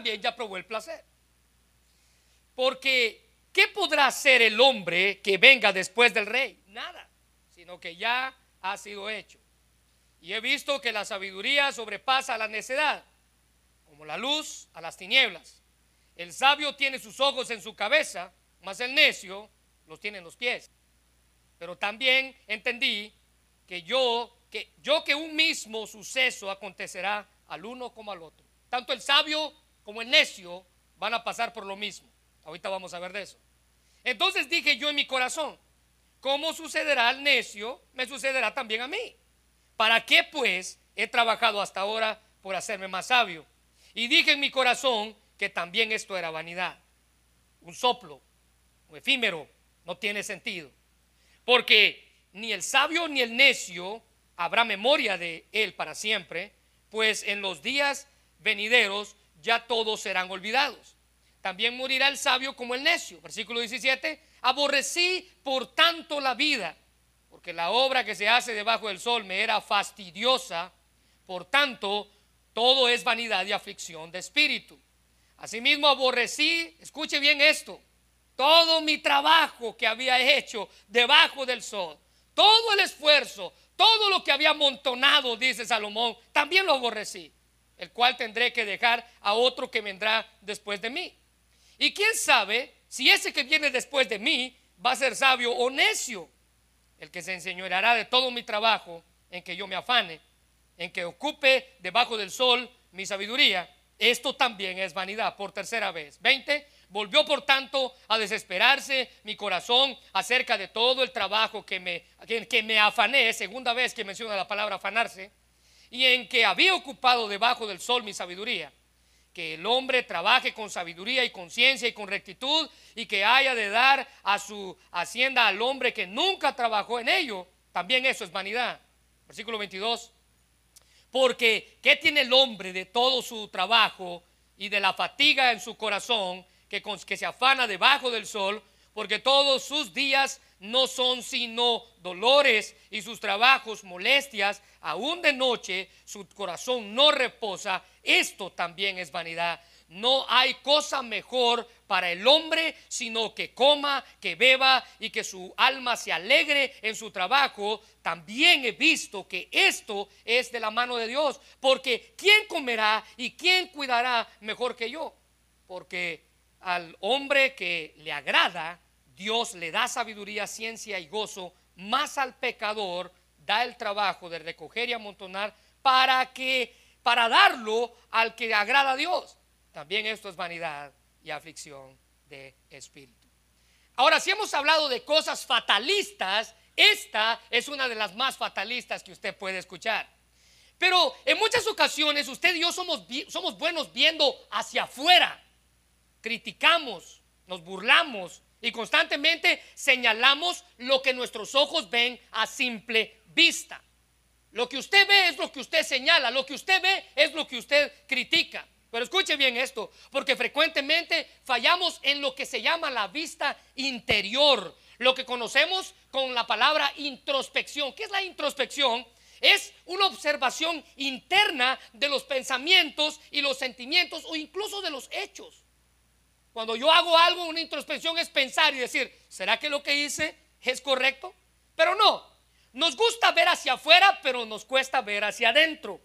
también ya probó el placer. Porque, ¿qué podrá hacer el hombre que venga después del rey? Nada, sino que ya ha sido hecho. Y he visto que la sabiduría sobrepasa la necedad, como la luz a las tinieblas. El sabio tiene sus ojos en su cabeza, mas el necio los tiene en los pies. Pero también entendí que yo, que yo que un mismo suceso acontecerá al uno como al otro. Tanto el sabio como el necio van a pasar por lo mismo. Ahorita vamos a ver de eso. Entonces dije yo en mi corazón, ¿cómo sucederá al necio? Me sucederá también a mí. ¿Para qué pues he trabajado hasta ahora por hacerme más sabio? Y dije en mi corazón que también esto era vanidad, un soplo, un efímero, no tiene sentido. Porque ni el sabio ni el necio habrá memoria de él para siempre, pues en los días venideros ya todos serán olvidados. También morirá el sabio como el necio. Versículo 17, aborrecí por tanto la vida, porque la obra que se hace debajo del sol me era fastidiosa, por tanto todo es vanidad y aflicción de espíritu. Asimismo aborrecí, escuche bien esto, todo mi trabajo que había hecho debajo del sol, todo el esfuerzo, todo lo que había amontonado, dice Salomón, también lo aborrecí, el cual tendré que dejar a otro que vendrá después de mí. Y quién sabe si ese que viene después de mí va a ser sabio o necio, el que se enseñoreará de todo mi trabajo en que yo me afane, en que ocupe debajo del sol mi sabiduría. Esto también es vanidad por tercera vez. 20. Volvió por tanto a desesperarse mi corazón acerca de todo el trabajo que me, que, me afané, segunda vez que menciona la palabra afanarse, y en que había ocupado debajo del sol mi sabiduría que el hombre trabaje con sabiduría y conciencia y con rectitud y que haya de dar a su hacienda al hombre que nunca trabajó en ello, también eso es vanidad. Versículo 22. Porque ¿qué tiene el hombre de todo su trabajo y de la fatiga en su corazón que, que se afana debajo del sol? Porque todos sus días no son sino dolores y sus trabajos molestias, aún de noche su corazón no reposa, esto también es vanidad. No hay cosa mejor para el hombre sino que coma, que beba y que su alma se alegre en su trabajo. También he visto que esto es de la mano de Dios, porque ¿quién comerá y quién cuidará mejor que yo? Porque al hombre que le agrada, Dios le da sabiduría, ciencia y gozo, más al pecador da el trabajo de recoger y amontonar para que para darlo al que agrada a Dios. También esto es vanidad y aflicción de espíritu. Ahora, si hemos hablado de cosas fatalistas, esta es una de las más fatalistas que usted puede escuchar. Pero en muchas ocasiones usted y yo somos, somos buenos viendo hacia afuera. Criticamos, nos burlamos, y constantemente señalamos lo que nuestros ojos ven a simple vista. Lo que usted ve es lo que usted señala, lo que usted ve es lo que usted critica. Pero escuche bien esto, porque frecuentemente fallamos en lo que se llama la vista interior, lo que conocemos con la palabra introspección. ¿Qué es la introspección? Es una observación interna de los pensamientos y los sentimientos o incluso de los hechos. Cuando yo hago algo, una introspección es pensar y decir, ¿será que lo que hice es correcto? Pero no, nos gusta ver hacia afuera, pero nos cuesta ver hacia adentro.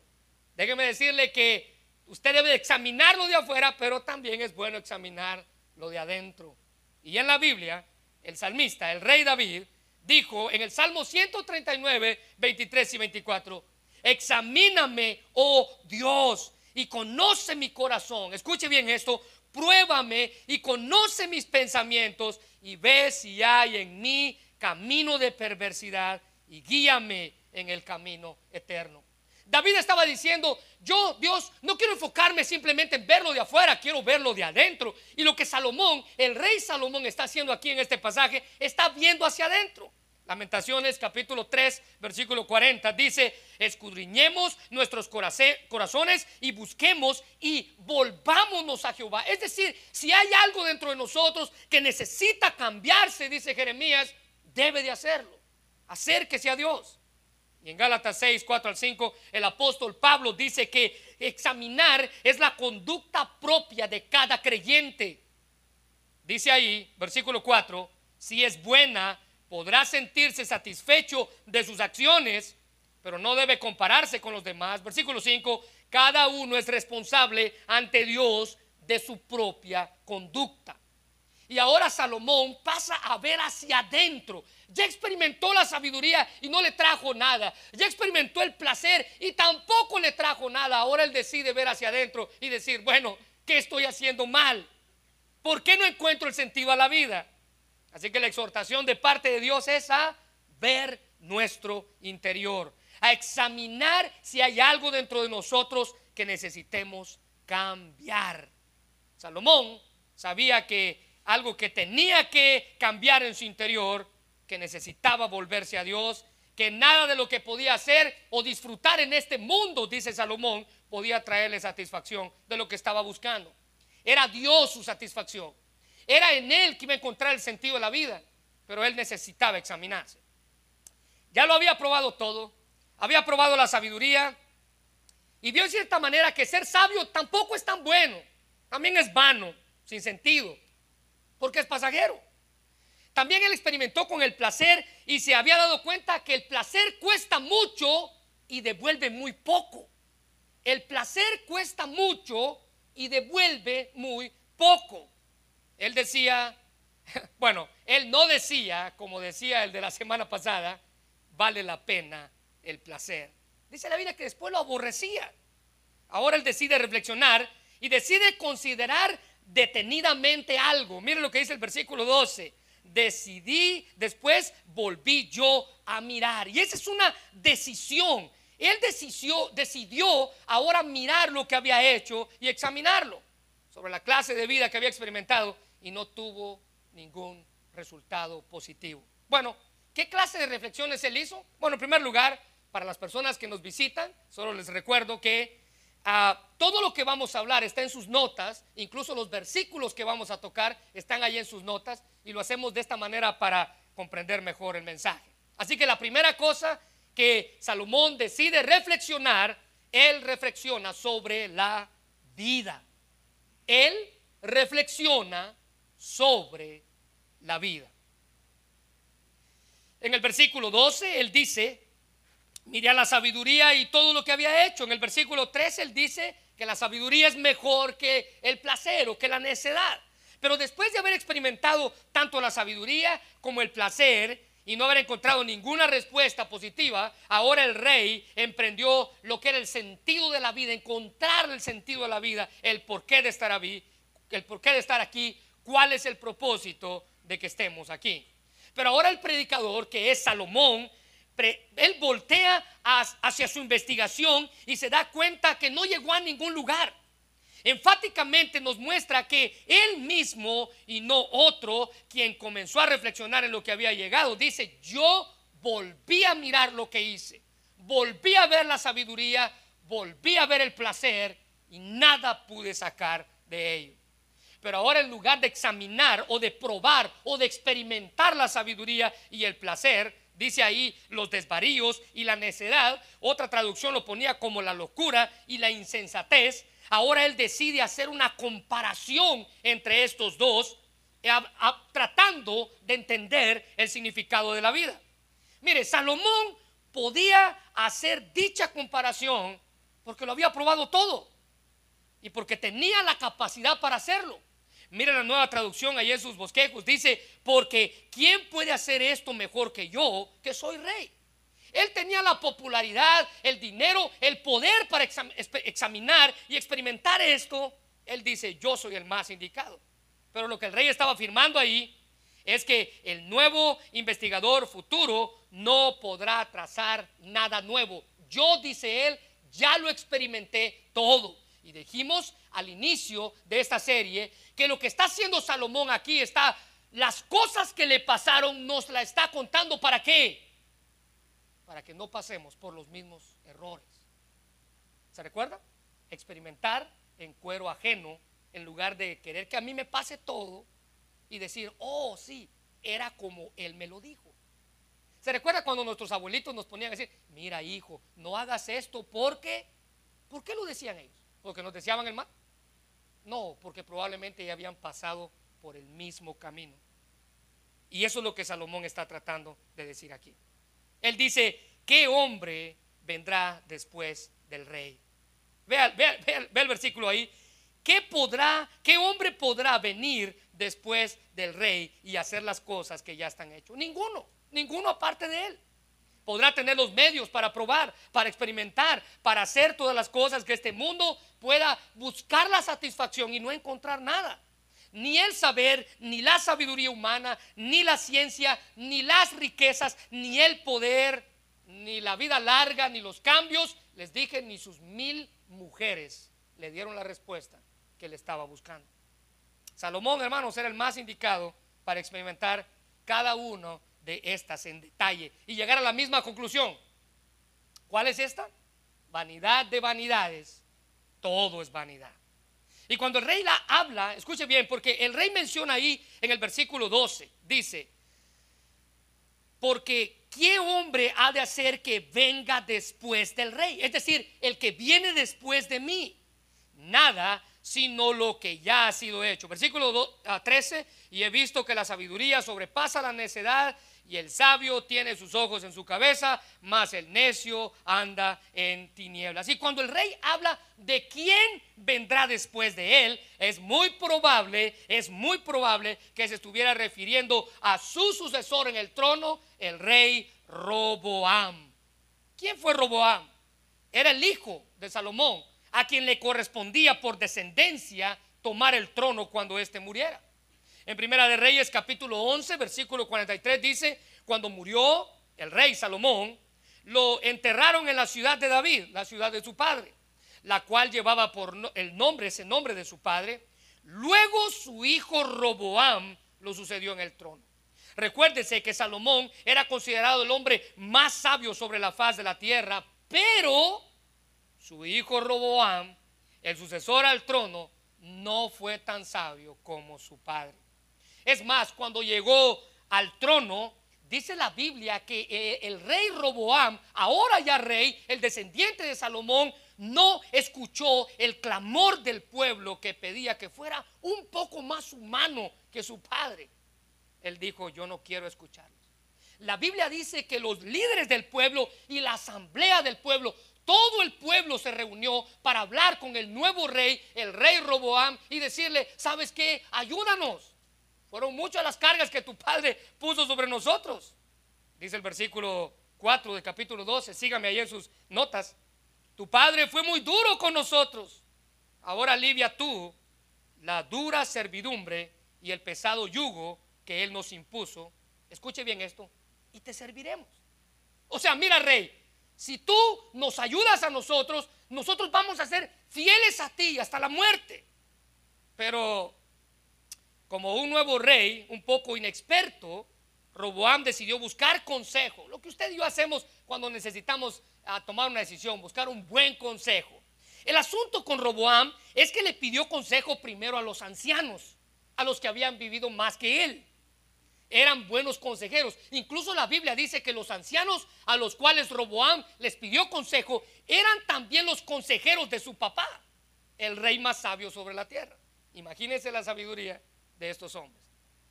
Déjeme decirle que usted debe examinar lo de afuera, pero también es bueno examinar lo de adentro. Y en la Biblia, el salmista, el rey David, dijo en el Salmo 139, 23 y 24, examíname, oh Dios, y conoce mi corazón. Escuche bien esto, pruébame y conoce mis pensamientos y ve si hay en mí camino de perversidad y guíame en el camino eterno. David estaba diciendo, yo Dios no quiero enfocarme simplemente en verlo de afuera, quiero verlo de adentro. Y lo que Salomón, el rey Salomón está haciendo aquí en este pasaje, está viendo hacia adentro. Lamentaciones capítulo 3, versículo 40 dice, escudriñemos nuestros corazones y busquemos y volvámonos a Jehová. Es decir, si hay algo dentro de nosotros que necesita cambiarse, dice Jeremías, debe de hacerlo. Acérquese a Dios. Y en Gálatas 6, 4 al 5, el apóstol Pablo dice que examinar es la conducta propia de cada creyente. Dice ahí, versículo 4, si es buena, podrá sentirse satisfecho de sus acciones, pero no debe compararse con los demás. Versículo 5, cada uno es responsable ante Dios de su propia conducta. Y ahora Salomón pasa a ver hacia adentro. Ya experimentó la sabiduría y no le trajo nada. Ya experimentó el placer y tampoco le trajo nada. Ahora él decide ver hacia adentro y decir, bueno, ¿qué estoy haciendo mal? ¿Por qué no encuentro el sentido a la vida? Así que la exhortación de parte de Dios es a ver nuestro interior, a examinar si hay algo dentro de nosotros que necesitemos cambiar. Salomón sabía que algo que tenía que cambiar en su interior, que necesitaba volverse a Dios, que nada de lo que podía hacer o disfrutar en este mundo, dice Salomón, podía traerle satisfacción de lo que estaba buscando. Era Dios su satisfacción. Era en Él que iba a encontrar el sentido de la vida, pero Él necesitaba examinarse. Ya lo había probado todo, había probado la sabiduría y vio en cierta manera que ser sabio tampoco es tan bueno, también es vano, sin sentido porque es pasajero. También él experimentó con el placer y se había dado cuenta que el placer cuesta mucho y devuelve muy poco. El placer cuesta mucho y devuelve muy poco. Él decía, bueno, él no decía, como decía el de la semana pasada, vale la pena el placer. Dice la Biblia que después lo aborrecía. Ahora él decide reflexionar y decide considerar detenidamente algo. Miren lo que dice el versículo 12. Decidí, después volví yo a mirar. Y esa es una decisión. Él decidió, decidió ahora mirar lo que había hecho y examinarlo sobre la clase de vida que había experimentado y no tuvo ningún resultado positivo. Bueno, ¿qué clase de reflexiones él hizo? Bueno, en primer lugar, para las personas que nos visitan, solo les recuerdo que Ah, todo lo que vamos a hablar está en sus notas, incluso los versículos que vamos a tocar están ahí en sus notas y lo hacemos de esta manera para comprender mejor el mensaje. Así que la primera cosa que Salomón decide reflexionar, él reflexiona sobre la vida. Él reflexiona sobre la vida. En el versículo 12, él dice, Mira la sabiduría y todo lo que había hecho. En el versículo 13 él dice que la sabiduría es mejor que el placer o que la necedad. Pero después de haber experimentado tanto la sabiduría como el placer y no haber encontrado ninguna respuesta positiva, ahora el rey emprendió lo que era el sentido de la vida, encontrar el sentido de la vida, el porqué de estar aquí, el porqué de estar aquí, cuál es el propósito de que estemos aquí. Pero ahora el predicador, que es Salomón, él voltea hacia su investigación y se da cuenta que no llegó a ningún lugar. Enfáticamente nos muestra que él mismo y no otro, quien comenzó a reflexionar en lo que había llegado, dice, yo volví a mirar lo que hice, volví a ver la sabiduría, volví a ver el placer y nada pude sacar de ello. Pero ahora en lugar de examinar o de probar o de experimentar la sabiduría y el placer, dice ahí los desvaríos y la necedad, otra traducción lo ponía como la locura y la insensatez. Ahora él decide hacer una comparación entre estos dos, eh, tratando de entender el significado de la vida. Mire, Salomón podía hacer dicha comparación porque lo había probado todo y porque tenía la capacidad para hacerlo. Mira la nueva traducción ahí en sus bosquejos. Dice, porque ¿quién puede hacer esto mejor que yo, que soy rey? Él tenía la popularidad, el dinero, el poder para examinar y experimentar esto. Él dice, yo soy el más indicado. Pero lo que el rey estaba afirmando ahí es que el nuevo investigador futuro no podrá trazar nada nuevo. Yo, dice él, ya lo experimenté todo. Y dijimos al inicio de esta serie que lo que está haciendo Salomón aquí está, las cosas que le pasaron nos la está contando para qué? Para que no pasemos por los mismos errores. ¿Se recuerda? Experimentar en cuero ajeno en lugar de querer que a mí me pase todo y decir, oh sí, era como él me lo dijo. ¿Se recuerda cuando nuestros abuelitos nos ponían a decir, mira hijo, no hagas esto porque, ¿por qué lo decían ellos? ¿Porque nos deseaban el mal? No, porque probablemente ya habían pasado por el mismo camino. Y eso es lo que Salomón está tratando de decir aquí. Él dice, ¿qué hombre vendrá después del rey? Vea, el versículo ahí. ¿Qué podrá, qué hombre podrá venir después del rey y hacer las cosas que ya están hechas? Ninguno, ninguno aparte de él. Podrá tener los medios para probar, para experimentar, para hacer todas las cosas que este mundo pueda buscar la satisfacción y no encontrar nada. Ni el saber, ni la sabiduría humana, ni la ciencia, ni las riquezas, ni el poder, ni la vida larga, ni los cambios, les dije, ni sus mil mujeres le dieron la respuesta que le estaba buscando. Salomón, hermanos, era el más indicado para experimentar cada uno de estas en detalle y llegar a la misma conclusión. ¿Cuál es esta? Vanidad de vanidades, todo es vanidad. Y cuando el rey la habla, escuche bien, porque el rey menciona ahí en el versículo 12, dice, porque ¿qué hombre ha de hacer que venga después del rey? Es decir, el que viene después de mí. Nada sino lo que ya ha sido hecho. Versículo 13, y he visto que la sabiduría sobrepasa la necedad y el sabio tiene sus ojos en su cabeza, mas el necio anda en tinieblas. Y cuando el rey habla de quién vendrá después de él, es muy probable, es muy probable que se estuviera refiriendo a su sucesor en el trono, el rey Roboam. ¿Quién fue Roboam? Era el hijo de Salomón, a quien le correspondía por descendencia tomar el trono cuando éste muriera. En Primera de Reyes capítulo 11, versículo 43 dice, cuando murió el rey Salomón, lo enterraron en la ciudad de David, la ciudad de su padre, la cual llevaba por el nombre, ese nombre de su padre. Luego su hijo Roboam lo sucedió en el trono. Recuérdese que Salomón era considerado el hombre más sabio sobre la faz de la tierra, pero su hijo Roboam, el sucesor al trono, no fue tan sabio como su padre. Es más, cuando llegó al trono, dice la Biblia que eh, el rey Roboam, ahora ya rey, el descendiente de Salomón, no escuchó el clamor del pueblo que pedía que fuera un poco más humano que su padre. Él dijo, yo no quiero escucharlos. La Biblia dice que los líderes del pueblo y la asamblea del pueblo, todo el pueblo se reunió para hablar con el nuevo rey, el rey Roboam, y decirle, ¿sabes qué? Ayúdanos. Fueron muchas las cargas que tu padre puso sobre nosotros. Dice el versículo 4 del capítulo 12, sígame ahí en sus notas. Tu padre fue muy duro con nosotros. Ahora alivia tú la dura servidumbre y el pesado yugo que él nos impuso. Escuche bien esto, y te serviremos. O sea, mira, rey, si tú nos ayudas a nosotros, nosotros vamos a ser fieles a ti hasta la muerte. Pero como un nuevo rey, un poco inexperto, Roboam decidió buscar consejo. Lo que usted y yo hacemos cuando necesitamos ah, tomar una decisión, buscar un buen consejo. El asunto con Roboam es que le pidió consejo primero a los ancianos, a los que habían vivido más que él. Eran buenos consejeros. Incluso la Biblia dice que los ancianos a los cuales Roboam les pidió consejo eran también los consejeros de su papá, el rey más sabio sobre la tierra. Imagínense la sabiduría de estos hombres.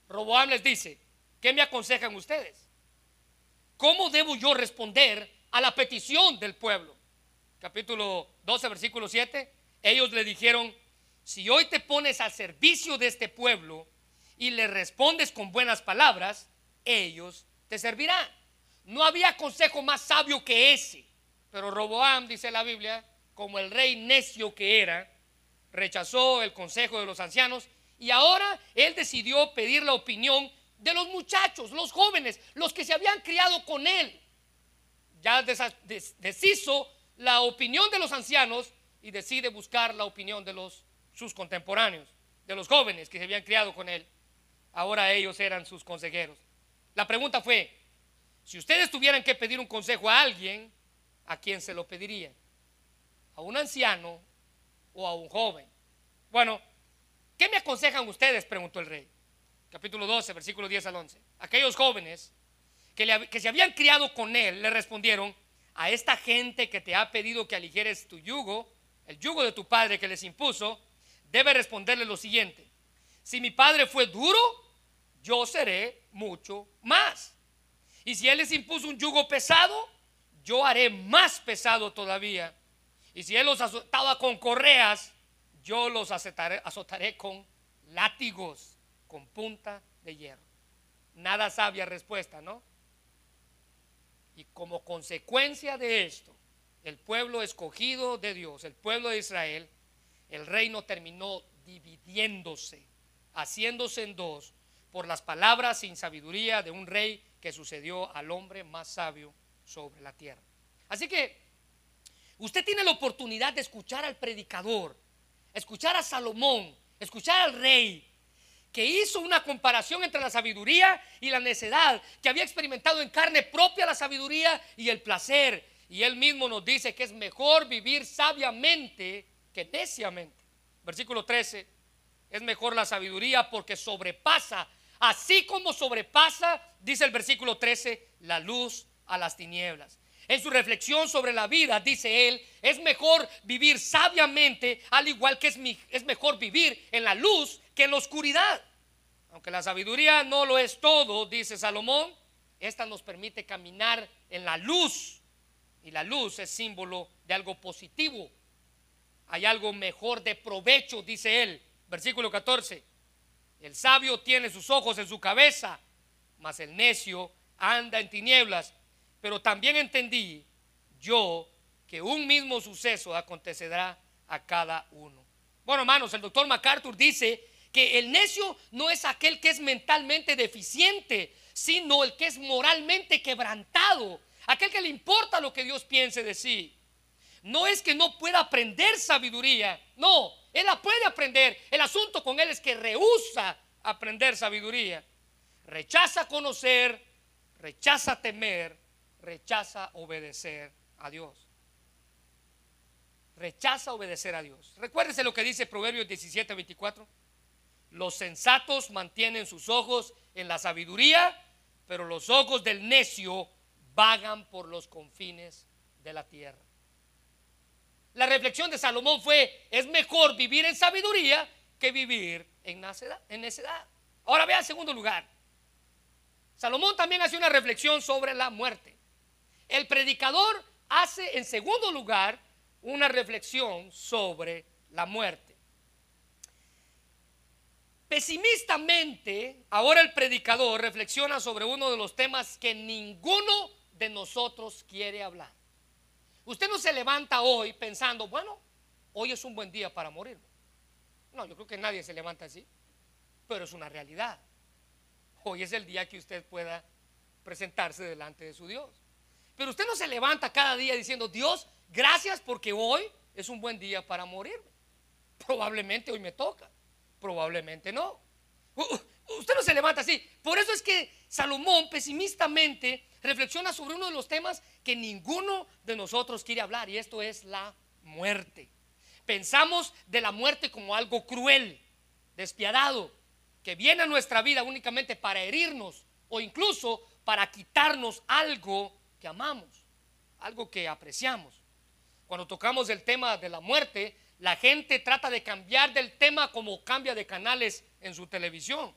Roboam les dice, ¿qué me aconsejan ustedes? ¿Cómo debo yo responder a la petición del pueblo? Capítulo 12, versículo 7. Ellos le dijeron, si hoy te pones al servicio de este pueblo y le respondes con buenas palabras, ellos te servirán. No había consejo más sabio que ese. Pero Roboam, dice la Biblia, como el rey necio que era, rechazó el consejo de los ancianos y ahora él decidió pedir la opinión de los muchachos, los jóvenes, los que se habían criado con él. Ya deshizo la opinión de los ancianos y decide buscar la opinión de sus contemporáneos, de los jóvenes que se habían criado con él. Ahora ellos eran sus consejeros. La pregunta fue, si ustedes tuvieran que pedir un consejo a alguien, ¿a quién se lo pedirían? ¿A un anciano o a un joven? Bueno, ¿Qué me aconsejan ustedes? preguntó el rey. Capítulo 12, versículo 10 al 11. Aquellos jóvenes que, se habían criado con él, le respondieron, a esta gente que te ha pedido que aligeres tu yugo, el yugo de tu padre que les impuso, debe responderle lo siguiente. Si mi padre fue duro, yo seré mucho más. Y si él les impuso un yugo pesado, yo haré más pesado todavía. Y si él los azotaba con correas, yo los azotaré, azotaré con látigos, con punta de hierro. Nada sabia respuesta, ¿no? Y como consecuencia de esto, el pueblo escogido de Dios, el pueblo de Israel, el reino terminó dividiéndose, haciéndose en dos por las palabras sin sabiduría de un rey que sucedió al hombre más sabio sobre la tierra. Así que usted tiene la oportunidad de escuchar al predicador, escuchar a Salomón, escuchar al rey, que hizo una comparación entre la sabiduría y la necedad, que había experimentado en carne propia la sabiduría y el placer. Y él mismo nos dice que es mejor vivir sabiamente que neciamente. Versículo 13, es mejor la sabiduría porque sobrepasa, así como sobrepasa, dice el versículo 13, la luz a las tinieblas. En su reflexión sobre la vida, dice él, es mejor vivir sabiamente, al igual que es, es, mejor vivir en la luz que en la oscuridad. Aunque la sabiduría no lo es todo, dice Salomón, esta nos permite caminar en la luz. Y la luz es símbolo de algo positivo. Hay algo mejor de provecho, dice él. Versículo 14. El sabio tiene sus ojos en su cabeza, mas el necio anda en tinieblas pero también entendí yo que un mismo suceso acontecerá a cada uno. Bueno, hermanos, el doctor MacArthur dice que el necio no es aquel que es mentalmente deficiente, sino el que es moralmente quebrantado, aquel que le importa lo que Dios piense de sí. No es que no pueda aprender sabiduría, no, él la puede aprender. El asunto con él es que rehúsa aprender sabiduría. Rechaza conocer, rechaza temer rechaza obedecer a Dios. Rechaza obedecer a Dios. Recuérdese lo que dice Proverbios 17, 24. Los sensatos mantienen sus ojos en la sabiduría, pero los ojos del necio vagan por los confines de la tierra. La reflexión de Salomón fue, es mejor vivir en sabiduría que vivir en necedad. En necedad. Ahora vea en segundo lugar. Salomón también hace una reflexión sobre la muerte. El predicador hace en segundo lugar una reflexión sobre la muerte. Pesimistamente, ahora el predicador reflexiona sobre uno de los temas que ninguno de nosotros quiere hablar. Usted no se levanta hoy pensando, bueno, hoy es un buen día para morir. No, yo creo que nadie se levanta así, pero es una realidad. Hoy es el día que usted pueda presentarse delante de su Dios. Pero usted no se levanta cada día diciendo, Dios, gracias porque hoy es un buen día para morirme. Probablemente hoy me toca, probablemente no. Usted no se levanta así. Por eso es que Salomón pesimistamente reflexiona sobre uno de los temas que ninguno de nosotros quiere hablar y esto es la muerte. Pensamos de la muerte como algo cruel, despiadado, que viene a nuestra vida únicamente para herirnos o incluso para quitarnos algo amamos, algo que apreciamos. Cuando tocamos el tema de la muerte, la gente trata de cambiar del tema como cambia de canales en su televisión.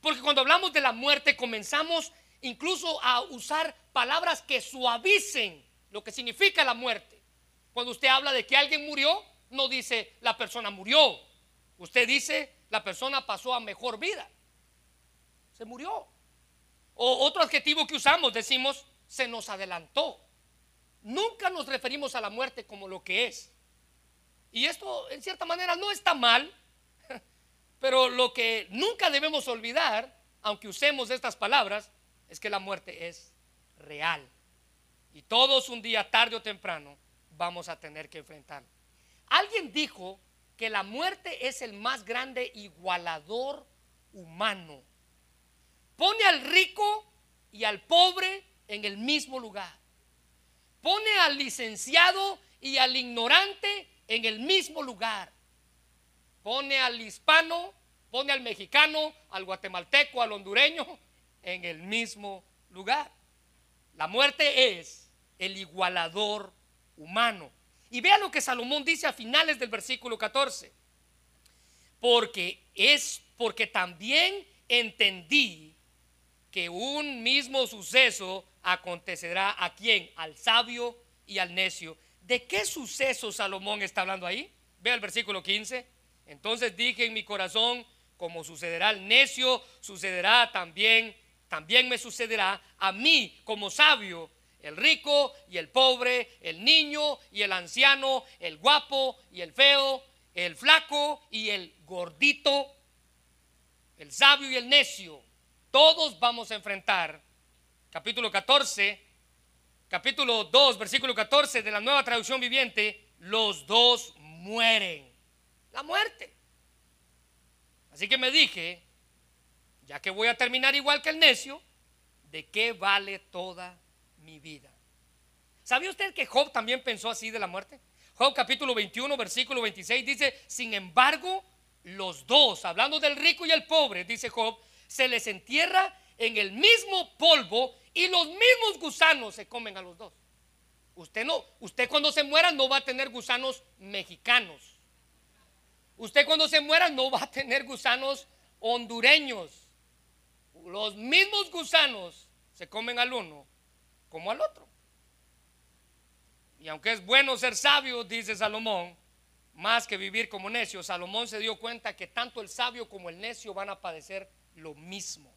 Porque cuando hablamos de la muerte comenzamos incluso a usar palabras que suavicen lo que significa la muerte. Cuando usted habla de que alguien murió, no dice la persona murió. Usted dice la persona pasó a mejor vida. Se murió. O otro adjetivo que usamos, decimos se nos adelantó. Nunca nos referimos a la muerte como lo que es. Y esto en cierta manera no está mal, pero lo que nunca debemos olvidar, aunque usemos estas palabras, es que la muerte es real. Y todos un día, tarde o temprano, vamos a tener que enfrentar. Alguien dijo que la muerte es el más grande igualador humano. Pone al rico y al pobre en el mismo lugar. Pone al licenciado y al ignorante en el mismo lugar. Pone al hispano, pone al mexicano, al guatemalteco, al hondureño en el mismo lugar. La muerte es el igualador humano. Y vea lo que Salomón dice a finales del versículo 14. Porque es porque también entendí que un mismo suceso acontecerá a quién? Al sabio y al necio. ¿De qué suceso Salomón está hablando ahí? Vea el versículo 15. Entonces dije en mi corazón, como sucederá al necio, sucederá también, también me sucederá a mí como sabio, el rico y el pobre, el niño y el anciano, el guapo y el feo, el flaco y el gordito, el sabio y el necio. Todos vamos a enfrentar, capítulo 14, capítulo 2, versículo 14 de la nueva traducción viviente, los dos mueren. La muerte. Así que me dije, ya que voy a terminar igual que el necio, ¿de qué vale toda mi vida? ¿Sabía usted que Job también pensó así de la muerte? Job capítulo 21, versículo 26 dice, sin embargo, los dos, hablando del rico y el pobre, dice Job, se les entierra en el mismo polvo y los mismos gusanos se comen a los dos. Usted no, usted cuando se muera no va a tener gusanos mexicanos. Usted cuando se muera no va a tener gusanos hondureños. Los mismos gusanos se comen al uno como al otro. Y aunque es bueno ser sabio, dice Salomón, más que vivir como necio, Salomón se dio cuenta que tanto el sabio como el necio van a padecer lo mismo.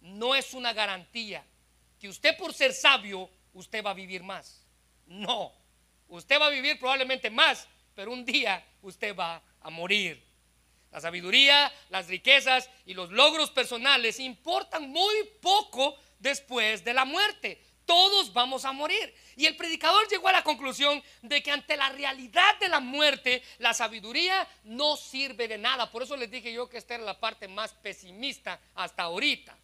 No es una garantía que usted por ser sabio, usted va a vivir más. No, usted va a vivir probablemente más, pero un día usted va a morir. La sabiduría, las riquezas y los logros personales importan muy poco después de la muerte. Todos vamos a morir. Y el predicador llegó a la conclusión de que ante la realidad de la muerte, la sabiduría no sirve de nada. Por eso les dije yo que esta era la parte más pesimista hasta ahorita.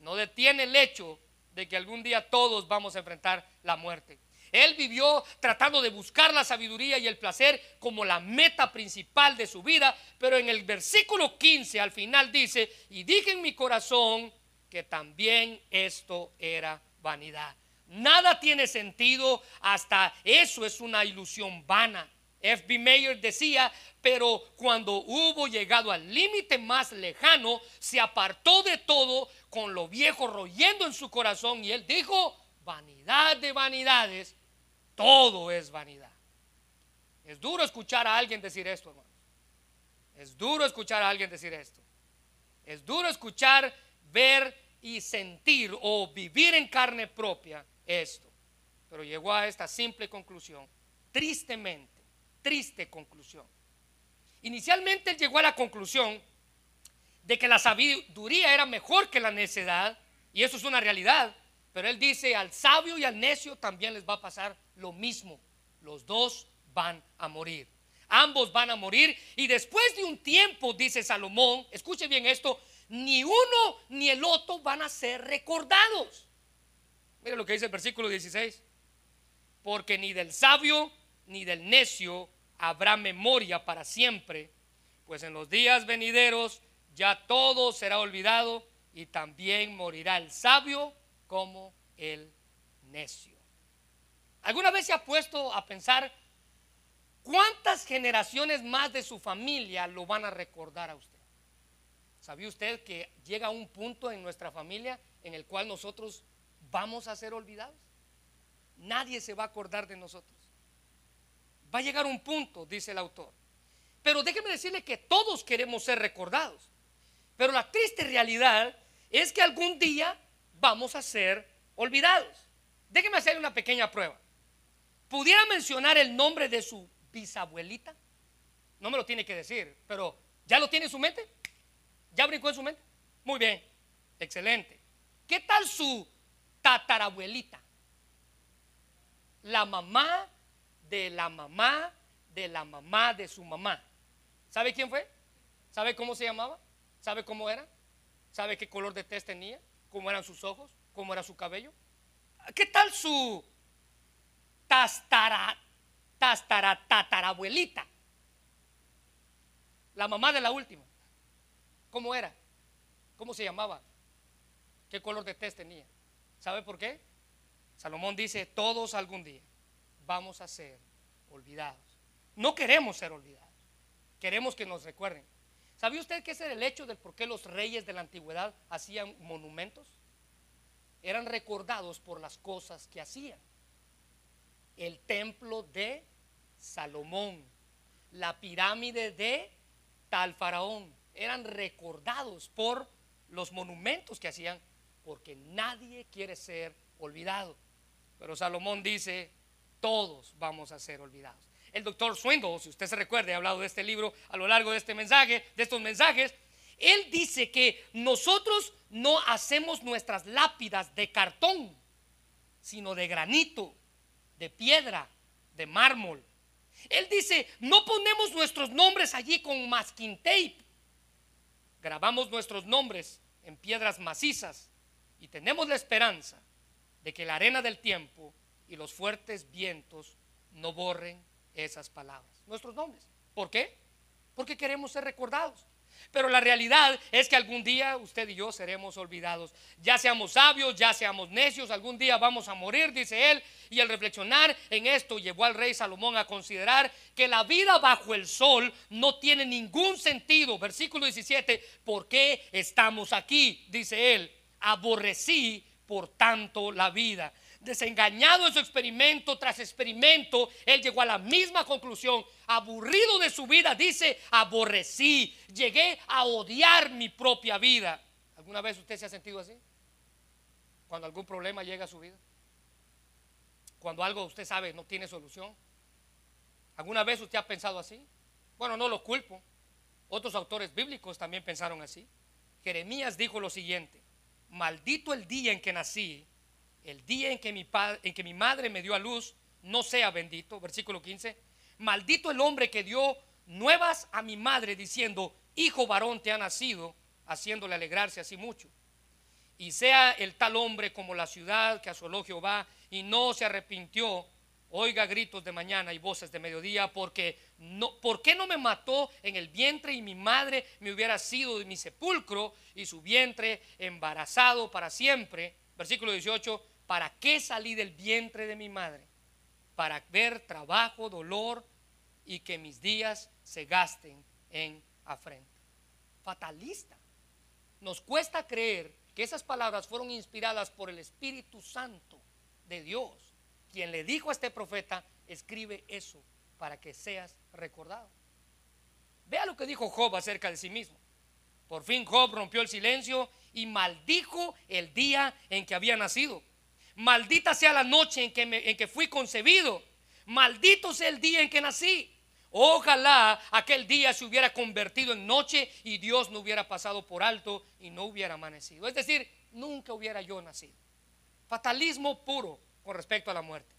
No detiene el hecho de que algún día todos vamos a enfrentar la muerte. Él vivió tratando de buscar la sabiduría y el placer como la meta principal de su vida, pero en el versículo 15 al final dice, y dije en mi corazón que también esto era vanidad. Nada tiene sentido hasta eso es una ilusión vana. F.B. Mayer decía, pero cuando hubo llegado al límite más lejano, se apartó de todo con lo viejo royendo en su corazón y él dijo, vanidad de vanidades, todo es vanidad. Es duro escuchar a alguien decir esto, hermano. Es duro escuchar a alguien decir esto. Es duro escuchar, ver y sentir o vivir en carne propia esto. Pero llegó a esta simple conclusión, tristemente, triste conclusión. Inicialmente él llegó a la conclusión de que la sabiduría era mejor que la necedad, y eso es una realidad, pero él dice, al sabio y al necio también les va a pasar lo mismo. Los dos van a morir. Ambos van a morir y después de un tiempo, dice Salomón, escuche bien esto, ni uno ni el otro van a ser recordados. Mire lo que dice el versículo 16. Porque ni del sabio ni del necio habrá memoria para siempre, pues en los días venideros ya todo será olvidado y también morirá el sabio como el necio. ¿Alguna vez se ha puesto a pensar cuántas generaciones más de su familia lo van a recordar a usted? ¿Sabía usted que llega un punto en nuestra familia en el cual nosotros vamos a ser olvidados? Nadie se va a acordar de nosotros. Va a llegar un punto, dice el autor. Pero déjeme decirle que todos queremos ser recordados. Pero la triste realidad es que algún día vamos a ser olvidados. Déjeme hacer una pequeña prueba. ¿Pudiera mencionar el nombre de su bisabuelita? No me lo tiene que decir, pero ¿ya lo tiene en su mente? ¿Ya brincó en su mente? Muy bien, excelente. ¿Qué tal su tatarabuelita? La mamá de la mamá de la mamá de su mamá. ¿Sabe quién fue? ¿Sabe cómo se llamaba? ¿Sabe cómo era? ¿Sabe qué color de test tenía? ¿Cómo eran sus ojos? ¿Cómo era su cabello? ¿Qué tal su tastara, tastara, tatarabuelita? La mamá de la última. ¿Cómo era? ¿Cómo se llamaba? ¿Qué color de test tenía? ¿Sabe por qué? Salomón dice, todos algún día vamos a ser olvidados. No queremos ser olvidados. Queremos que nos recuerden. ¿Sabía usted que era el hecho del por qué los reyes de la antigüedad hacían monumentos? Eran recordados por las cosas que hacían. El templo de Salomón, la pirámide de tal faraón, eran recordados por los monumentos que hacían, porque nadie quiere ser olvidado. Pero Salomón dice, todos vamos a ser olvidados el doctor Swindoll, si usted se recuerda, he hablado de este libro a lo largo de este mensaje, de estos mensajes, él dice que nosotros no hacemos nuestras lápidas de cartón, sino de granito, de piedra, de mármol. Él dice, no ponemos nuestros nombres allí con masking tape. Grabamos nuestros nombres en piedras macizas y tenemos la esperanza de que la arena del tiempo y los fuertes vientos no borren esas palabras, nuestros nombres. ¿Por qué? Porque queremos ser recordados. Pero la realidad es que algún día usted y yo seremos olvidados. Ya seamos sabios, ya seamos necios, algún día vamos a morir, dice él. Y el reflexionar en esto llevó al rey Salomón a considerar que la vida bajo el sol no tiene ningún sentido. Versículo 17, ¿por qué estamos aquí? Dice él, aborrecí por tanto la vida desengañado en su experimento tras experimento, él llegó a la misma conclusión. Aburrido de su vida, dice, aborrecí, llegué a odiar mi propia vida. ¿Alguna vez usted se ha sentido así? Cuando algún problema llega a su vida. Cuando algo usted sabe no tiene solución. ¿Alguna vez usted ha pensado así? Bueno, no lo culpo. Otros autores bíblicos también pensaron así. Jeremías dijo lo siguiente, maldito el día en que nací el día en que mi, padre, en que mi madre me dio a luz, no sea bendito, versículo 15, maldito el hombre que dio nuevas a mi madre diciendo, hijo varón te ha nacido, haciéndole alegrarse así mucho. Y sea el tal hombre como la ciudad que asoló Jehová y no se arrepintió, oiga gritos de mañana y voces de mediodía, porque no, ¿por qué no me mató en el vientre y mi madre me hubiera sido de mi sepulcro y su vientre embarazado para siempre? Versículo 18, ¿Para qué salí del vientre de mi madre? Para ver trabajo, dolor y que mis días se gasten en afrenta. Fatalista. Nos cuesta creer que esas palabras fueron inspiradas por el Espíritu Santo de Dios, quien le dijo a este profeta, escribe eso para que seas recordado. Vea lo que dijo Job acerca de sí mismo. Por fin Job rompió el silencio y maldijo el día en que había nacido Maldita sea la noche en que, en que fui concebido. Maldito sea el día en que nací. Ojalá aquel día se hubiera convertido en noche y Dios no hubiera pasado por alto y no hubiera amanecido. Es decir, nunca hubiera yo nacido. Fatalismo puro con respecto a la muerte.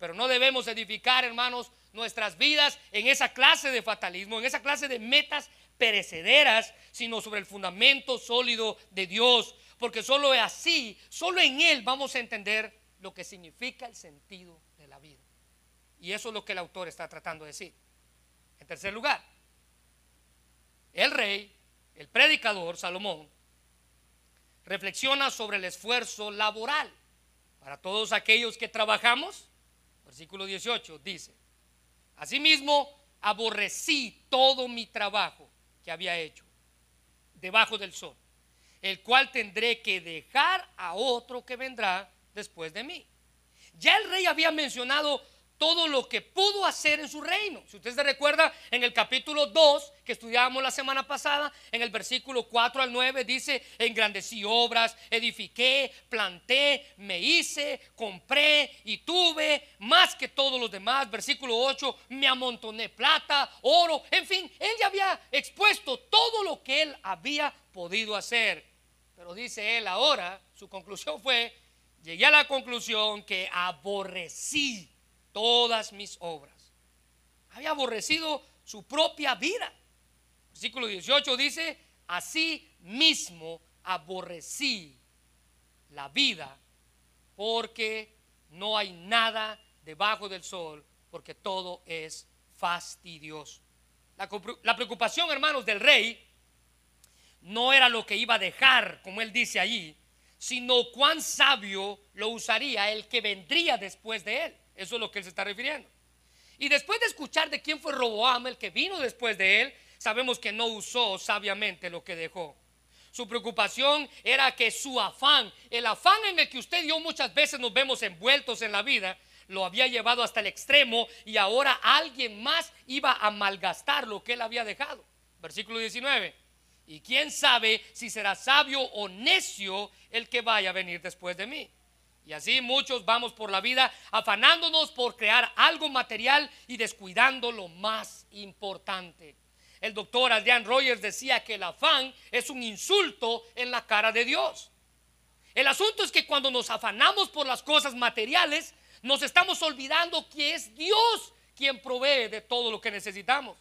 Pero no debemos edificar, hermanos, nuestras vidas en esa clase de fatalismo, en esa clase de metas perecederas, sino sobre el fundamento sólido de Dios, porque solo así, solo en Él vamos a entender lo que significa el sentido de la vida. Y eso es lo que el autor está tratando de decir. En tercer lugar, el rey, el predicador Salomón, reflexiona sobre el esfuerzo laboral para todos aquellos que trabajamos. Versículo 18 dice, asimismo aborrecí todo mi trabajo que había hecho debajo del sol el cual tendré que dejar a otro que vendrá después de mí. Ya el rey había mencionado todo lo que pudo hacer en su reino. Si usted se recuerda, en el capítulo 2 que estudiábamos la semana pasada, en el versículo 4 al 9 dice, engrandecí obras, edifiqué, planté, me hice, compré y tuve más que todos los demás. Versículo 8, me amontoné plata, oro, en fin, él ya había expuesto todo lo que él había podido hacer. Pero dice él ahora, su conclusión fue, llegué a la conclusión que aborrecí todas mis obras. Había aborrecido su propia vida. Versículo 18 dice, así mismo aborrecí la vida porque no hay nada debajo del sol, porque todo es fastidioso. La, la preocupación, hermanos, del rey no era lo que iba a dejar, como él dice allí, sino cuán sabio lo usaría el que vendría después de él. Eso es lo que él se está refiriendo. Y después de escuchar de quién fue Roboam, el que vino después de él, sabemos que no usó sabiamente lo que dejó. Su preocupación era que su afán, el afán en el que usted y yo muchas veces nos vemos envueltos en la vida, lo había llevado hasta el extremo y ahora alguien más iba a malgastar lo que él había dejado. Versículo 19. Y quién sabe si será sabio o necio el que vaya a venir después de mí. Y así muchos vamos por la vida afanándonos por crear algo material y descuidando lo más importante. El doctor Adrian Rogers decía que el afán es un insulto en la cara de Dios. El asunto es que cuando nos afanamos por las cosas materiales, nos estamos olvidando que es Dios quien provee de todo lo que necesitamos.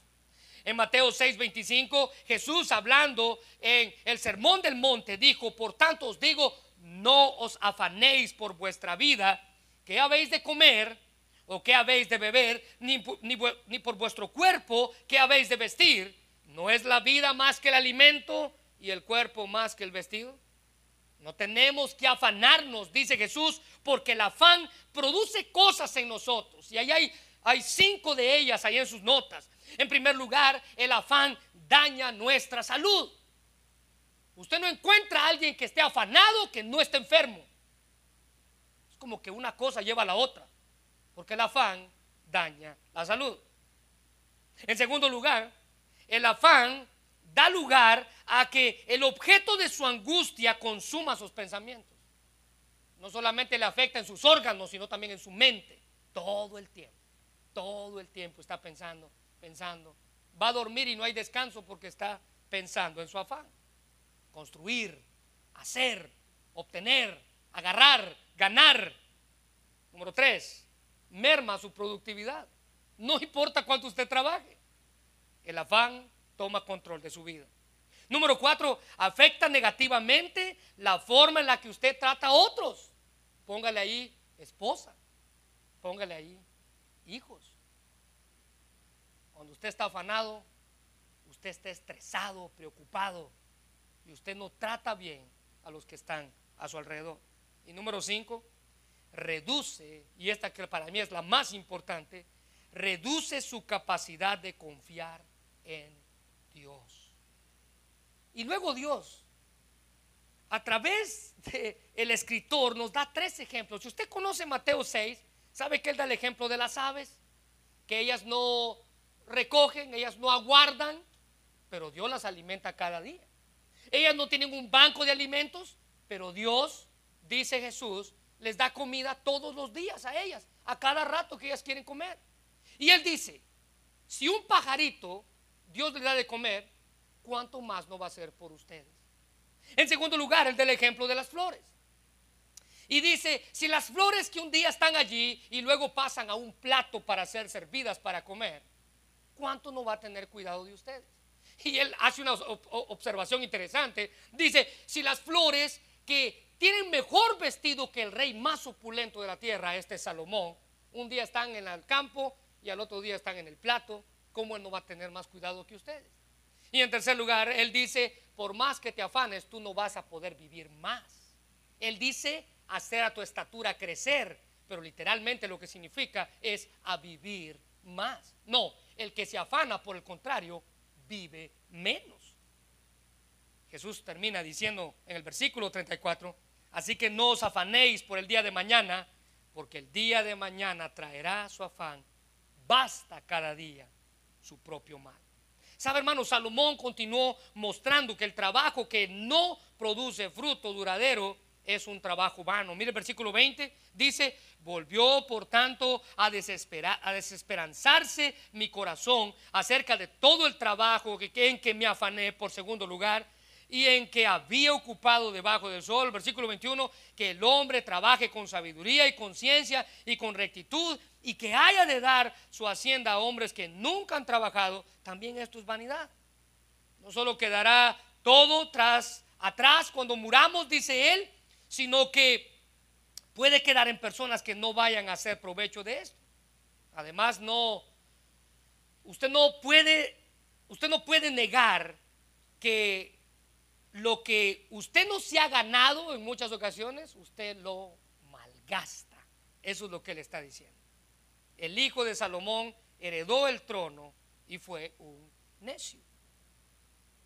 En Mateo 6:25, Jesús hablando en el Sermón del Monte dijo, por tanto os digo, no os afanéis por vuestra vida, que habéis de comer o qué habéis de beber, ni, ni, por vuestro cuerpo, qué habéis de vestir. ¿No es la vida más que el alimento y el cuerpo más que el vestido? No tenemos que afanarnos, dice Jesús, porque el afán produce cosas en nosotros. Y ahí hay, hay cinco de ellas ahí en sus notas. En primer lugar, el afán daña nuestra salud. Usted no encuentra a alguien que esté afanado que no esté enfermo. Es como que una cosa lleva a la otra porque el afán daña la salud. En segundo lugar, el afán da lugar a que el objeto de su angustia consuma sus pensamientos. No solamente le afecta en sus órganos, sino también en su mente. Todo el tiempo, todo el tiempo está pensando, pensando. Va a dormir y no hay descanso porque está pensando en su afán. Construir, hacer, obtener, agarrar, ganar. Número tres, merma su productividad. No importa cuánto usted trabaje. El afán toma control de su vida. Número cuatro, afecta negativamente la forma en la que usted trata a otros. Póngale ahí esposa, póngale ahí hijos. Cuando usted está afanado, usted está estresado, preocupado y usted no trata bien a los que están a su alrededor. Y número cinco, reduce, y esta que para mí es la más importante, reduce su capacidad de confiar en Dios. Y luego Dios, a través del el escritor, nos da tres ejemplos. Si usted conoce Mateo 6, sabe que él da el ejemplo de las aves, que ellas no recogen, ellas no aguardan, pero Dios las alimenta cada día. Ellas no tienen un banco de alimentos, pero Dios, dice Jesús, les da comida todos los días a ellas, a cada rato que ellas quieren comer. Y él dice, si un pajarito Dios le da de comer, ¿cuánto más no va a ser por ustedes? En segundo lugar, el del ejemplo de las flores. Y dice, si las flores que un día están allí y luego pasan a un plato para ser servidas para comer, ¿cuánto no va a tener cuidado de ustedes? Y él hace una observación interesante. Dice, si las flores que tienen mejor vestido que el rey más opulento de la tierra, este Salomón. Un día están en el campo y al otro día están en el plato. ¿Cómo él no va a tener más cuidado que ustedes? Y en tercer lugar, él dice, por más que te afanes, tú no vas a poder vivir más. Él dice, hacer a tu estatura crecer, pero literalmente lo que significa es a vivir más. No, el que se afana, por el contrario, vive menos. Jesús termina diciendo en el versículo 34, Así que no os afanéis por el día de mañana, porque el día de mañana traerá su afán. Basta cada día su propio mal. Sabe, hermano, Salomón continuó mostrando que el trabajo que no produce fruto duradero es un trabajo vano. Mire el versículo 20, dice, volvió por tanto a, desesperar, a desesperanzarse mi corazón acerca de todo el trabajo que, en que me afané por segundo lugar y en que había ocupado debajo del sol, versículo 21, que el hombre trabaje con sabiduría y conciencia y con rectitud y que haya de dar su hacienda a hombres que nunca han trabajado, también esto es vanidad. No solo quedará todo tras atrás cuando muramos, dice él, sino que puede quedar en personas que no vayan a hacer provecho de esto. Además, no usted no puede usted no puede negar que lo que usted no se ha ganado en muchas ocasiones, usted lo malgasta. Eso es lo que él está diciendo. El hijo de Salomón heredó el trono y fue un necio.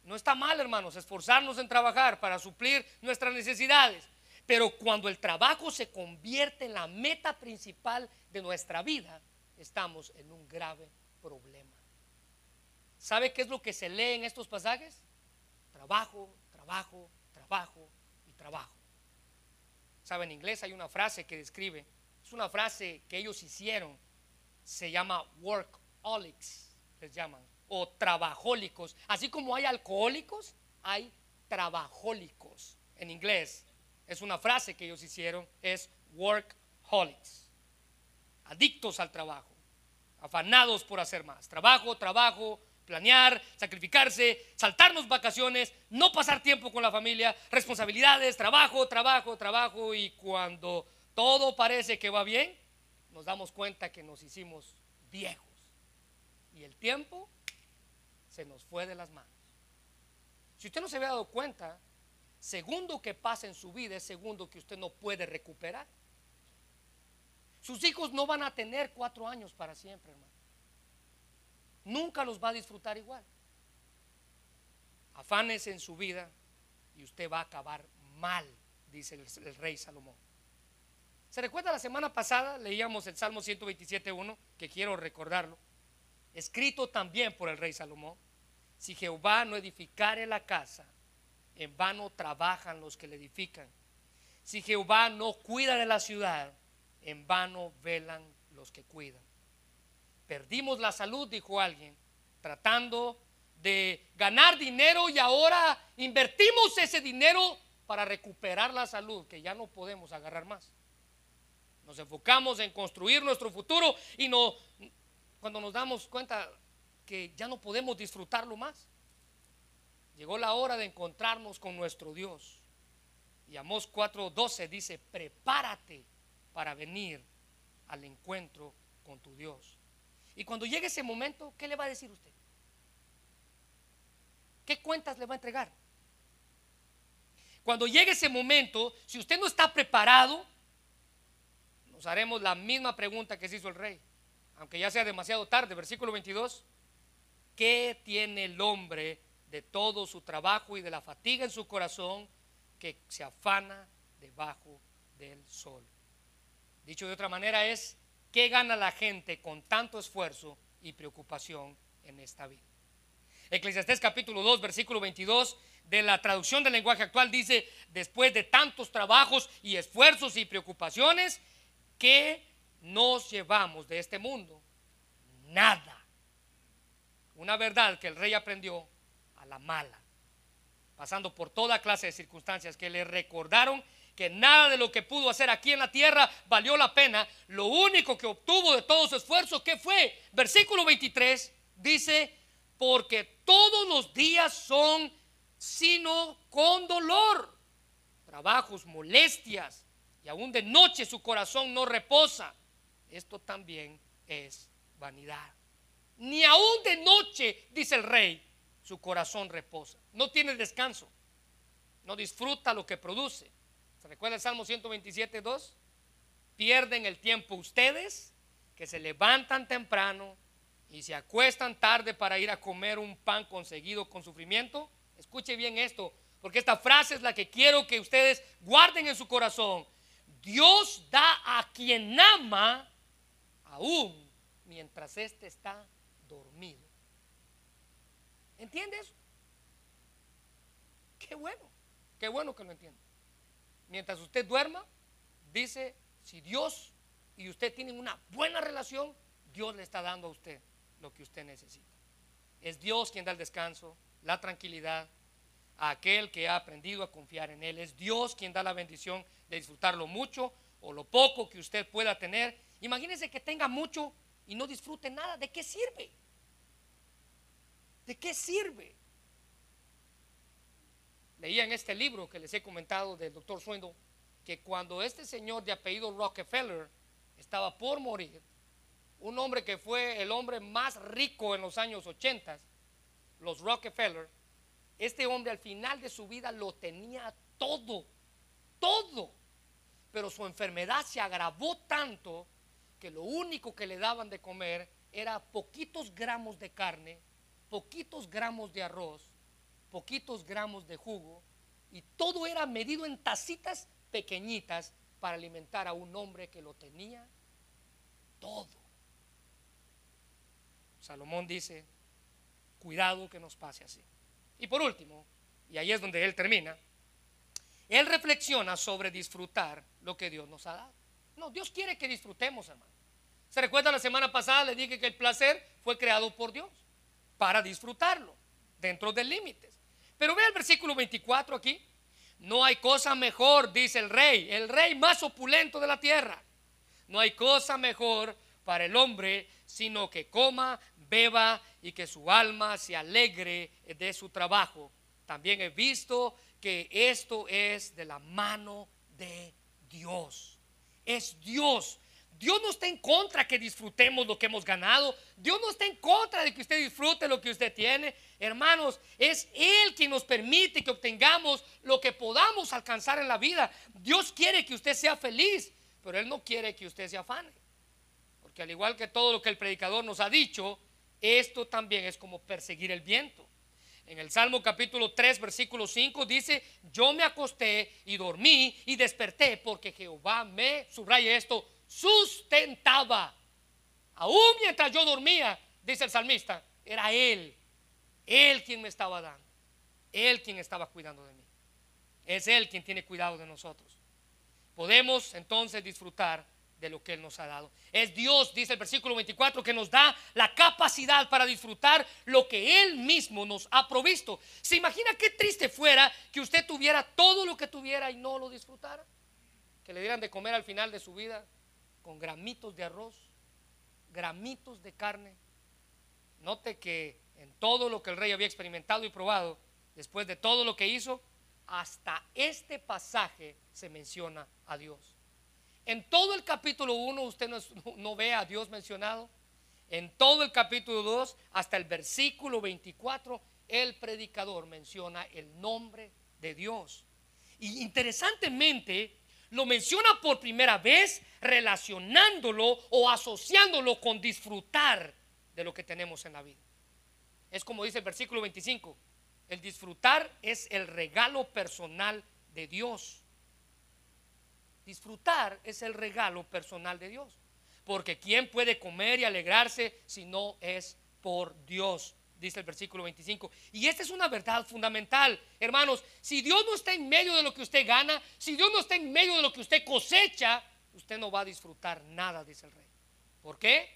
No está mal, hermanos, esforzarnos en trabajar para suplir nuestras necesidades. Pero cuando el trabajo se convierte en la meta principal de nuestra vida, estamos en un grave problema. ¿Sabe qué es lo que se lee en estos pasajes? Trabajo, trabajo, trabajo y trabajo. ¿Sabe? En inglés hay una frase que describe, es una frase que ellos hicieron, se llama workaholics, les llaman, o trabajólicos. Así como hay alcohólicos, hay trabajólicos. En inglés es una frase que ellos hicieron, es workaholics. Adictos al trabajo, afanados por hacer más. Trabajo, trabajo, planear, sacrificarse, saltarnos vacaciones, no pasar tiempo con la familia, responsabilidades, trabajo, trabajo, trabajo y cuando todo parece que va bien, nos damos cuenta que nos hicimos viejos y el tiempo se nos fue de las manos. Si usted no se había dado cuenta, segundo que pasa en su vida es segundo que usted no puede recuperar. Sus hijos no van a tener cuatro años para siempre, hermano nunca los va a disfrutar igual. Afanes en su vida y usted va a acabar mal, dice el, rey Salomón. ¿Se recuerda la semana pasada? Leíamos el Salmo 127.1, que quiero recordarlo, escrito también por el rey Salomón. Si Jehová no edificare la casa, en vano trabajan los que le edifican. Si Jehová no cuida de la ciudad, en vano velan los que cuidan. Perdimos la salud, dijo alguien, tratando de ganar dinero y ahora invertimos ese dinero para recuperar la salud que ya no podemos agarrar más. Nos enfocamos en construir nuestro futuro y no, cuando nos damos cuenta que ya no podemos disfrutarlo más. Llegó la hora de encontrarnos con nuestro Dios. Y Amós 4:12 dice, prepárate para venir al encuentro con tu Dios. Y cuando llegue ese momento, ¿qué le va a decir usted? ¿Qué cuentas le va a entregar? Cuando llegue ese momento, si usted no está preparado, nos haremos la misma pregunta que se hizo el rey, aunque ya sea demasiado tarde, versículo 22. ¿Qué tiene el hombre de todo su trabajo y de la fatiga en su corazón que se afana debajo del sol? Dicho de otra manera es, ¿Qué gana la gente con tanto esfuerzo y preocupación en esta vida? Eclesiastés capítulo 2, versículo 22 de la traducción del lenguaje actual dice, después de tantos trabajos y esfuerzos y preocupaciones, ¿qué nos llevamos de este mundo? Nada. Una verdad que el rey aprendió la mala, pasando por toda clase de circunstancias que le recordaron que nada de lo que pudo hacer aquí en la tierra valió la pena. Lo único que obtuvo de todo su esfuerzo, ¿qué fue? Versículo 23 dice, porque todos los días son sino con dolor, trabajos, molestias, y aún de noche su corazón no reposa. Esto también es vanidad. Ni aún de noche, dice el rey, su corazón reposa. No tiene descanso. No disfruta lo que produce. ¿Se recuerda el Salmo 127, 2? Pierden el tiempo ustedes que se levantan temprano y se acuestan tarde para ir a comer un pan conseguido con sufrimiento. Escuche bien esto, porque esta frase es la que quiero que ustedes guarden en su corazón. Dios da a quien ama aún mientras éste está dormido. ¿Entiendes? Qué bueno, qué bueno que lo entienda mientras usted duerma, dice, si Dios y usted tienen una buena relación, Dios le está dando a usted lo que usted necesita. Es Dios quien da el descanso, la tranquilidad a aquel que ha aprendido a confiar en Él. Es Dios quien da la bendición de disfrutar lo mucho o lo poco que usted pueda tener. Imagínese que tenga mucho y no disfrute nada. ¿De qué sirve? ¿De qué sirve? Leía en este libro que les he comentado del doctor Swindle que cuando este señor de apellido Rockefeller estaba por morir, un hombre que fue el hombre más rico en los años 80, los Rockefeller, Este hombre al final de su vida lo tenía todo, todo. Pero su enfermedad se agravó tanto que lo único que le daban de comer era poquitos gramos de carne, poquitos gramos de arroz, poquitos gramos de jugo, y todo era medido en tacitas pequeñitas para alimentar a un hombre que lo tenía todo. Salomón dice, cuidado que nos pase así. Y por último, y ahí es donde él termina, él reflexiona sobre disfrutar lo que Dios nos ha dado. No, Dios quiere que disfrutemos, hermano. ¿Se recuerda la semana pasada? Le dije que el placer fue creado por Dios para disfrutarlo dentro de límites. Pero ve el versículo 24 aquí. No hay cosa mejor, dice el rey, el rey más opulento de la tierra. No hay cosa mejor para el hombre sino que coma, beba y que su alma se alegre de su trabajo. También he visto que esto es de la mano de Dios. Es Dios. Dios no está en contra que disfrutemos lo que hemos ganado. Dios no está en contra de que usted disfrute lo que usted tiene. Hermanos, es Él quien nos permite que obtengamos lo que podamos alcanzar en la vida. Dios quiere que usted sea feliz, pero Él no quiere que usted se afane. Porque al igual que todo lo que el predicador nos ha dicho, esto también es como perseguir el viento. En el Salmo capítulo 3, versículo 5 dice, yo me acosté y dormí y desperté porque Jehová me, subraya esto, sustentaba. Aún mientras yo dormía, dice el salmista, era Él, Él quien me estaba dando, Él quien estaba cuidando de mí. Es Él quien tiene cuidado de nosotros. Podemos entonces disfrutar de lo que Él nos ha dado. Es Dios, dice el versículo 24, que nos da la capacidad para disfrutar lo que Él mismo nos ha provisto. ¿Se imagina qué triste fuera que usted tuviera todo lo que tuviera y no lo disfrutara? Que le dieran de comer al final de su vida con gramitos de arroz, gramitos de carne. Note que en todo lo que el rey había experimentado y probado, después de todo lo que hizo, hasta este pasaje se menciona a Dios. En todo el capítulo 1 usted no, ve a Dios mencionado. En todo el capítulo 2 hasta el versículo 24 el predicador menciona el nombre de Dios. Y interesantemente lo menciona por primera vez relacionándolo o asociándolo con disfrutar de lo que tenemos en la vida. Es como dice el versículo 25, el disfrutar es el regalo personal de Dios. Disfrutar es el regalo personal de Dios. Porque ¿quién puede comer y alegrarse si no es por Dios? Dice el versículo 25. Y esta es una verdad fundamental. Hermanos, si Dios no está en medio de lo que usted gana, si Dios no está en medio de lo que usted cosecha, usted no va a disfrutar nada, dice el rey. ¿Por qué?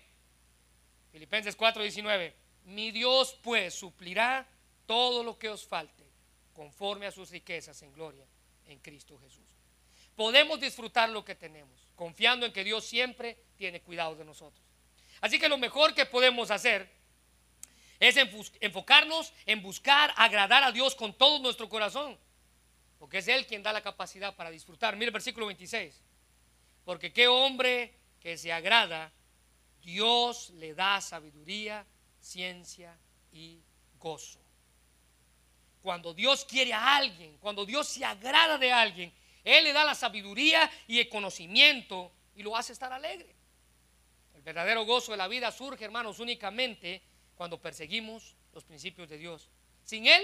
Filipenses 4:19. Mi Dios pues suplirá todo lo que os falte conforme a sus riquezas en gloria en Cristo Jesús podemos disfrutar lo que tenemos, confiando en que Dios siempre tiene cuidado de nosotros. Así que lo mejor que podemos hacer es enfocarnos en buscar agradar a Dios con todo nuestro corazón, porque es Él quien da la capacidad para disfrutar. Mire el versículo 26, porque qué hombre que se agrada, Dios le da sabiduría, ciencia y gozo. Cuando Dios quiere a alguien, cuando Dios se agrada de alguien, él le da la sabiduría y el conocimiento y lo hace estar alegre. El verdadero gozo de la vida surge, hermanos, únicamente cuando perseguimos los principios de Dios. Sin Él,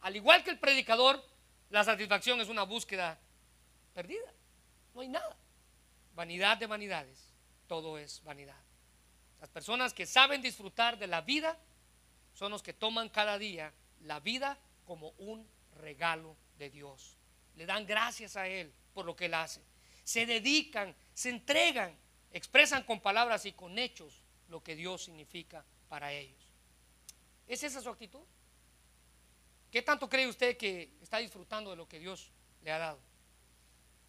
al igual que el predicador, la satisfacción es una búsqueda perdida. No hay nada. Vanidad de vanidades. Todo es vanidad. Las personas que saben disfrutar de la vida son los que toman cada día la vida como un regalo de Dios le dan gracias a Él por lo que Él hace. Se dedican, se entregan, expresan con palabras y con hechos lo que Dios significa para ellos. ¿Es esa su actitud? ¿Qué tanto cree usted que está disfrutando de lo que Dios le ha dado?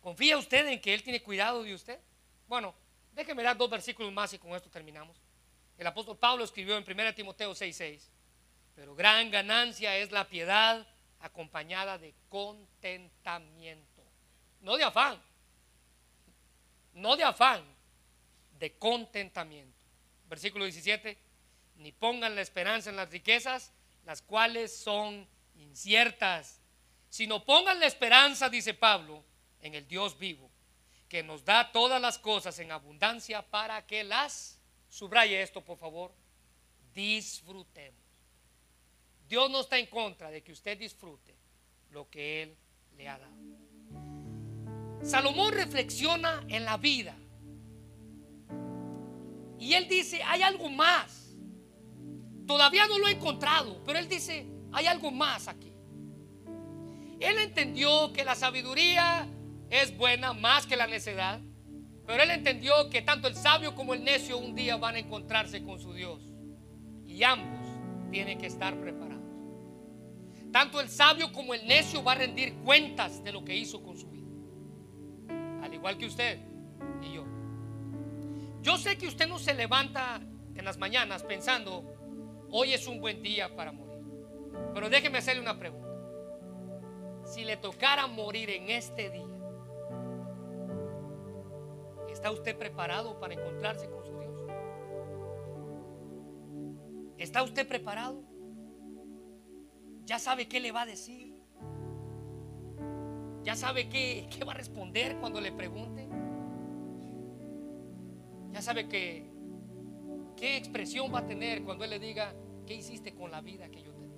¿Confía usted en que Él tiene cuidado de usted? Bueno, déjeme dar dos versículos más y con esto terminamos. El apóstol Pablo escribió en 1 Timoteo 6:6, pero gran ganancia es la piedad acompañada de contentamiento. No de afán, no de afán, de contentamiento. Versículo 17, ni pongan la esperanza en las riquezas, las cuales son inciertas, sino pongan la esperanza, dice Pablo, en el Dios vivo, que nos da todas las cosas en abundancia para que las, subraye esto por favor, disfrutemos. Dios no está en contra de que usted disfrute lo que Él le ha dado. Salomón reflexiona en la vida y él dice, hay algo más. Todavía no lo he encontrado, pero él dice, hay algo más aquí. Él entendió que la sabiduría es buena más que la necedad, pero él entendió que tanto el sabio como el necio un día van a encontrarse con su Dios. Y ambos tienen que estar preparados. Tanto el sabio como el necio va a rendir cuentas de lo que hizo con su vida. Al igual que usted y yo. Yo sé que usted no se levanta en las mañanas pensando, hoy es un buen día para morir. Pero déjeme hacerle una pregunta. Si le tocara morir en este día, ¿está usted preparado para encontrarse con su Dios? ¿Está usted preparado? ¿Ya sabe qué le va a decir? ¿Ya sabe qué, qué va a responder cuando le pregunte? Ya sabe qué expresión va a tener cuando Él le diga, ¿qué hiciste con la vida que yo te di?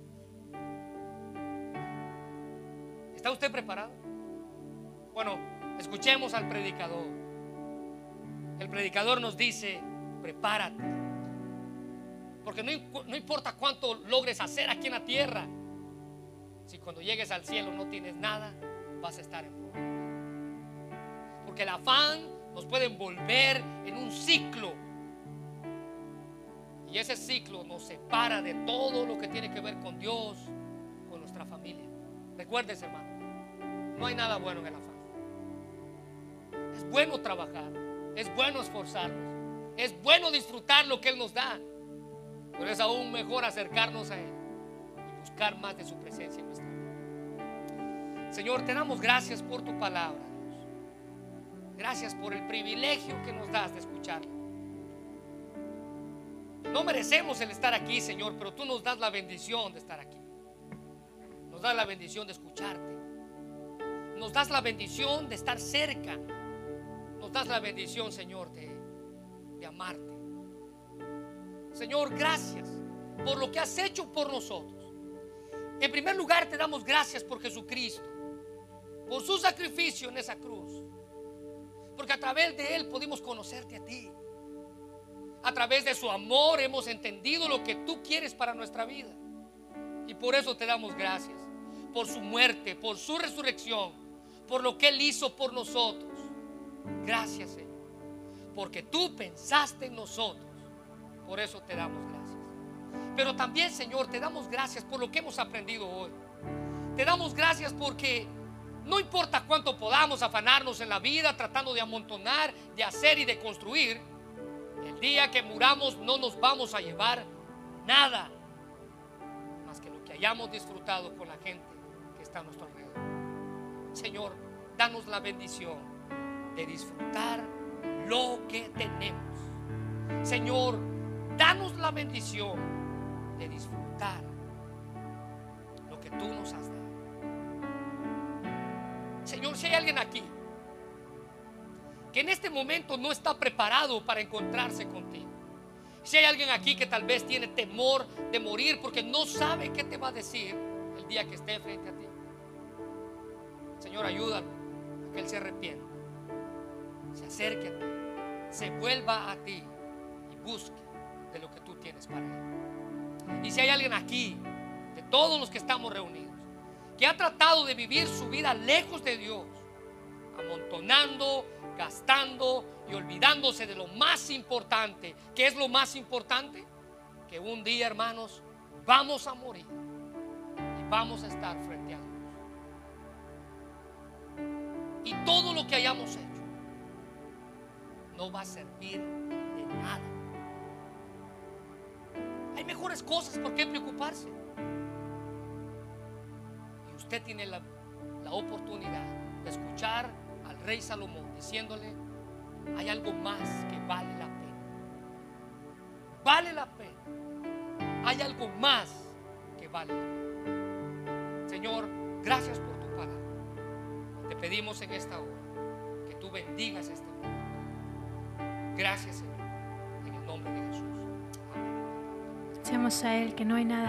¿Está usted preparado? Bueno, escuchemos al predicador. El predicador nos dice, prepárate. Porque no, no importa cuánto logres hacer aquí en la tierra, si cuando llegues al cielo no tienes nada, vas a estar en. Porque el afán nos puede envolver en un ciclo. Y ese ciclo nos separa de todo lo que tiene que ver con Dios, con nuestra familia. Recuérdese, hermano, no hay nada bueno en el afán. Es bueno trabajar, es bueno esforzarnos, es bueno disfrutar lo que Él nos da, pero es aún mejor acercarnos a Él y buscar más de su presencia en nuestra vida. Señor, te damos gracias por tu palabra. Gracias por el privilegio que nos das de escucharlo. No merecemos el estar aquí, Señor, pero tú nos das la bendición de estar aquí. Nos das la bendición de escucharte. Nos das la bendición de estar cerca. Nos das la bendición, Señor, de, de amarte. Señor, gracias por lo que has hecho por nosotros. En primer lugar, te damos gracias por Jesucristo, por su sacrificio en esa cruz. Porque a través de Él pudimos conocerte a ti. A través de su amor hemos entendido lo que tú quieres para nuestra vida. Y por eso te damos gracias. Por su muerte, por su resurrección, por lo que Él hizo por nosotros. Gracias, Señor. Porque tú pensaste en nosotros. Por eso te damos gracias. Pero también, Señor, te damos gracias por lo que hemos aprendido hoy. Te damos gracias porque no importa cuánto podamos afanarnos en la vida tratando de amontonar, de hacer y de construir, el día que muramos no nos vamos a llevar nada más que lo que hayamos disfrutado con la gente que está a nuestro alrededor. Señor, danos la bendición de disfrutar lo que tenemos. Señor, danos la bendición de disfrutar lo que tú nos has dado. Señor, si hay alguien aquí en este momento no está preparado para encontrarse contigo, si hay alguien aquí que tal vez tiene temor de morir porque no sabe qué te va a decir el día que esté frente a ti, Señor, ayúdalo a que Él se arrepienta, se acerque a ti, se vuelva a ti y busque de lo que tú tienes para Él. Y si hay alguien aquí, de todos los que estamos reunidos, que ha tratado de vivir su vida lejos de Dios, amontonando, gastando y olvidándose de lo más importante. ¿Qué es lo más importante? Que un día, hermanos, vamos a morir y vamos a estar frente a Dios. Y todo lo que hayamos hecho no va a servir de nada. Hay mejores cosas por qué preocuparse usted tiene la, oportunidad de escuchar rey Salomón diciéndole, hay algo más que vale la pena. Vale la pena. Hay algo más que vale la pena. Señor, gracias por tu palabra. Te pedimos en esta hora que tú bendigas este mundo. Gracias, Señor, en el nombre de Jesús. Amén. Seamos a Él, que no hay nada.